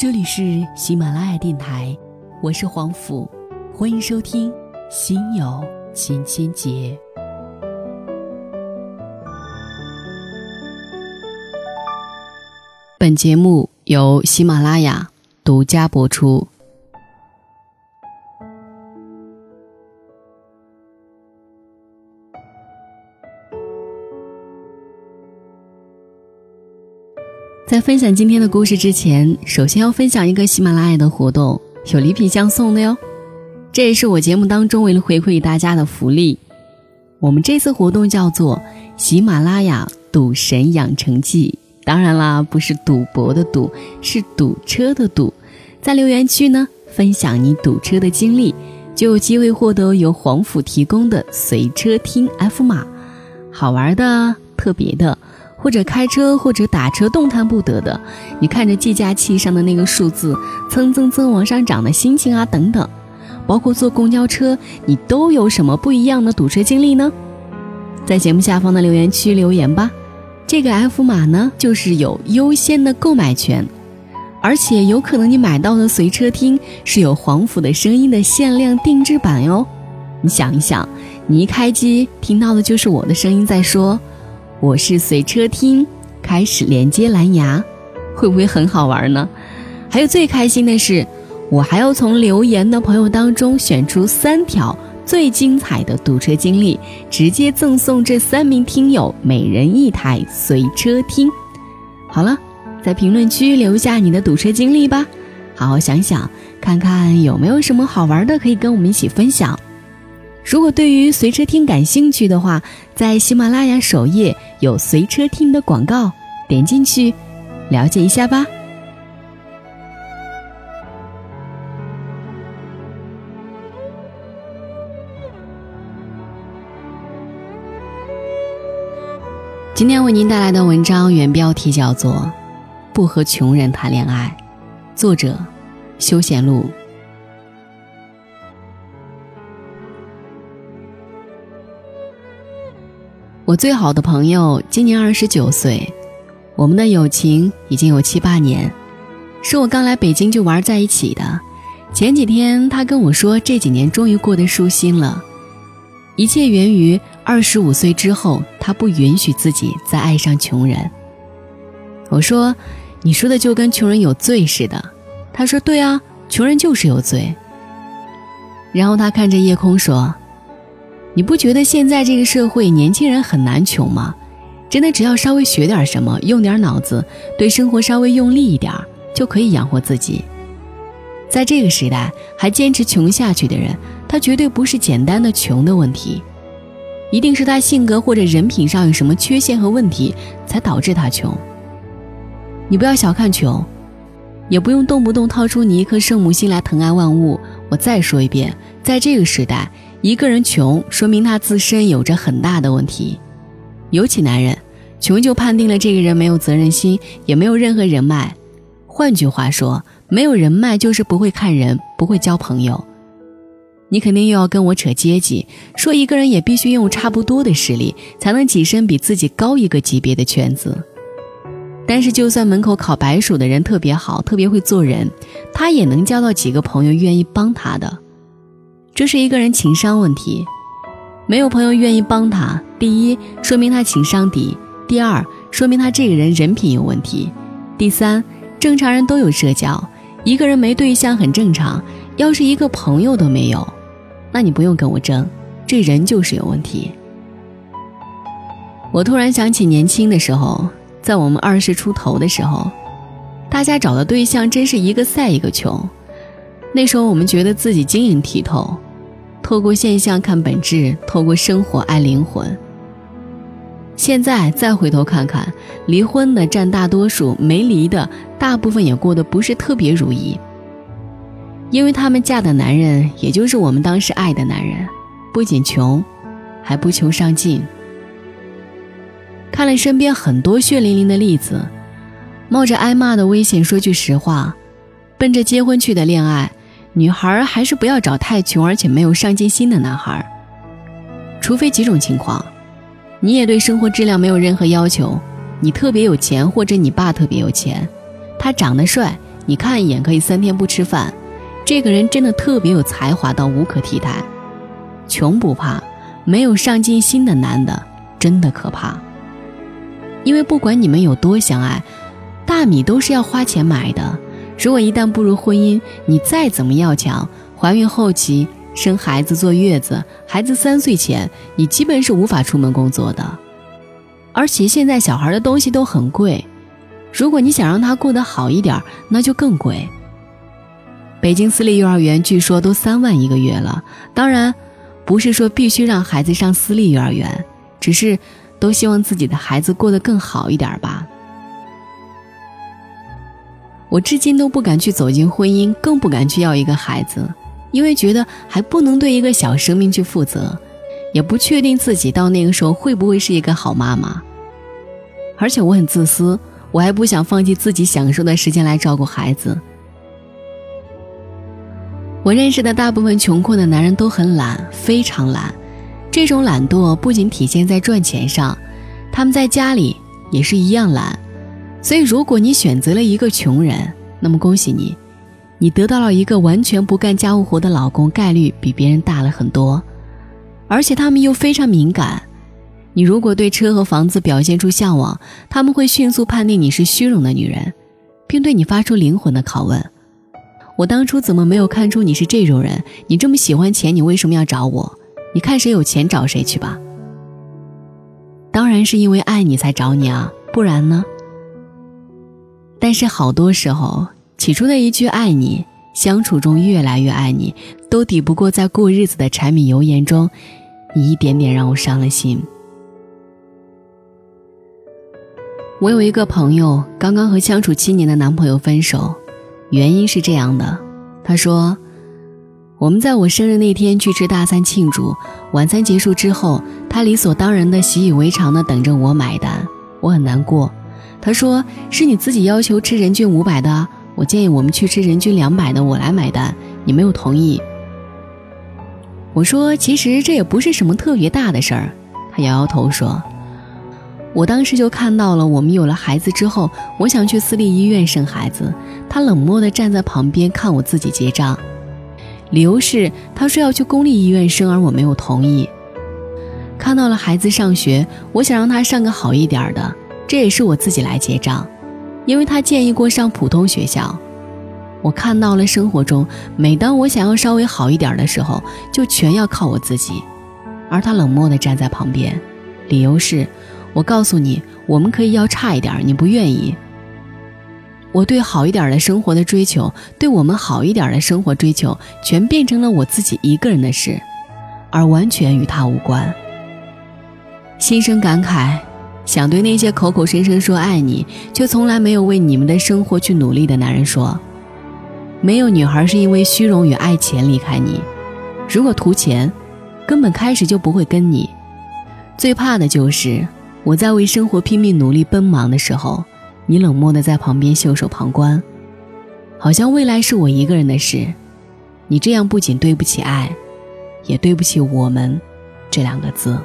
这里是喜马拉雅电台，我是黄甫，欢迎收听《心有千千结》。本节目由喜马拉雅独家播出。在分享今天的故事之前，首先要分享一个喜马拉雅的活动，有礼品相送的哟。这也是我节目当中为了回馈大家的福利。我们这次活动叫做“喜马拉雅赌神养成记”，当然啦，不是赌博的赌，是堵车的堵。在留言区呢，分享你堵车的经历，就有机会获得由黄甫提供的随车听 F 码，好玩的、特别的。或者开车或者打车动弹不得的，你看着计价器上的那个数字蹭蹭蹭往上涨的心情啊等等，包括坐公交车，你都有什么不一样的堵车经历呢？在节目下方的留言区留言吧。这个 F 码呢，就是有优先的购买权，而且有可能你买到的随车听是有黄甫的声音的限量定制版哟。你想一想，你一开机听到的就是我的声音在说。我是随车听，开始连接蓝牙，会不会很好玩呢？还有最开心的是，我还要从留言的朋友当中选出三条最精彩的堵车经历，直接赠送这三名听友每人一台随车听。好了，在评论区留下你的堵车经历吧，好好想想，看看有没有什么好玩的可以跟我们一起分享。如果对于随车听感兴趣的话，在喜马拉雅首页有随车听的广告，点进去了解一下吧。今天为您带来的文章原标题叫做《不和穷人谈恋爱》，作者休闲路。我最好的朋友今年二十九岁，我们的友情已经有七八年，是我刚来北京就玩在一起的。前几天他跟我说，这几年终于过得舒心了，一切源于二十五岁之后，他不允许自己再爱上穷人。我说：“你说的就跟穷人有罪似的。”他说：“对啊，穷人就是有罪。”然后他看着夜空说。你不觉得现在这个社会年轻人很难穷吗？真的，只要稍微学点什么，用点脑子，对生活稍微用力一点，就可以养活自己。在这个时代还坚持穷下去的人，他绝对不是简单的穷的问题，一定是他性格或者人品上有什么缺陷和问题，才导致他穷。你不要小看穷，也不用动不动掏出你一颗圣母心来疼爱万物。我再说一遍，在这个时代。一个人穷，说明他自身有着很大的问题，尤其男人，穷就判定了这个人没有责任心，也没有任何人脉。换句话说，没有人脉就是不会看人，不会交朋友。你肯定又要跟我扯阶级，说一个人也必须拥有差不多的实力，才能跻身比自己高一个级别的圈子。但是，就算门口烤白薯的人特别好，特别会做人，他也能交到几个朋友愿意帮他的。这是一个人情商问题，没有朋友愿意帮他。第一，说明他情商低；第二，说明他这个人人品有问题；第三，正常人都有社交，一个人没对象很正常。要是一个朋友都没有，那你不用跟我争，这人就是有问题。我突然想起年轻的时候，在我们二十出头的时候，大家找的对象真是一个赛一个穷。那时候我们觉得自己晶莹剔透。透过现象看本质，透过生活爱灵魂。现在再回头看看，离婚的占大多数，没离的大部分也过得不是特别如意。因为他们嫁的男人，也就是我们当时爱的男人，不仅穷，还不求上进。看了身边很多血淋淋的例子，冒着挨骂的危险说句实话，奔着结婚去的恋爱。女孩还是不要找太穷而且没有上进心的男孩，除非几种情况：你也对生活质量没有任何要求，你特别有钱或者你爸特别有钱，他长得帅你看一眼可以三天不吃饭，这个人真的特别有才华到无可替代。穷不怕，没有上进心的男的真的可怕。因为不管你们有多相爱，大米都是要花钱买的。如果一旦步入婚姻，你再怎么要强，怀孕后期生孩子坐月子，孩子三岁前，你基本是无法出门工作的。而且现在小孩的东西都很贵。如果你想让他过得好一点，那就更贵。北京私立幼儿园据说都三万一个月了。当然，不是说必须让孩子上私立幼儿园，只是都希望自己的孩子过得更好一点吧。我至今都不敢去走进婚姻，更不敢去要一个孩子，因为觉得还不能对一个小生命去负责，也不确定自己到那个时候会不会是一个好妈妈。而且我很自私。我还不想放弃自己享受的时间来照顾孩子。我认识的大部分穷困的男人都很懒，非常懒。这种懒惰不仅体现在赚钱上，他们在家里也是一样懒。所以，如果你选择了一个穷人，那么恭喜你，你得到了一个完全不干家务活的老公，概率比别人大了很多。而且他们又非常敏感。你如果对车和房子表现出向往，他们会迅速判定你是虚荣的女人，并对你发出灵魂的拷问：我当初怎么没有看出你是这种人？你这么喜欢钱，你为什么要找我？你看谁有钱找谁去吧。当然是因为爱你才找你啊，不然呢？但是好多时候，起初的一句爱你，相处中越来越爱你，都抵不过在过日子的柴米油盐中，你一点点让我伤了心。我有一个朋友，刚刚和相处七年的男朋友分手，原因是这样的。他说：“我们在我生日那天去吃大餐庆祝，晚餐结束之后，他理所当然的、习以为常的等着我买单，我很难过。他说：‘是你自己要求吃人均五百的，我建议我们去吃人均两百的，我来买单，你没有同意。’我说：‘其实这也不是什么特别大的事儿。’他摇摇头说。”我当时就看到了，我们有了孩子之后，我想去私立医院生孩子，他冷漠地站在旁边看我自己结账，理由是他说要去公立医院生，而我没有同意。看到了孩子上学，我想让他上个好一点的，这也是我自己来结账，因为他建议过上普通学校。我看到了生活中，每当我想要稍微好一点的时候，就全要靠我自己，而他冷漠地站在旁边，理由是。我告诉你，我们可以要差一点，你不愿意。我对好一点的生活的追求，对我们好一点的生活追求，全变成了我自己一个人的事，而完全与他无关。心生感慨，想对那些口口声声说爱你，却从来没有为你们的生活去努力的男人说：没有女孩是因为虚荣与爱钱离开你，如果图钱，根本开始就不会跟你。最怕的就是。我在为生活拼命努力奔忙的时候，你冷漠的在旁边袖手旁观，好像未来是我一个人的事。你这样不仅对不起爱，也对不起我们这两个字。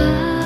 love.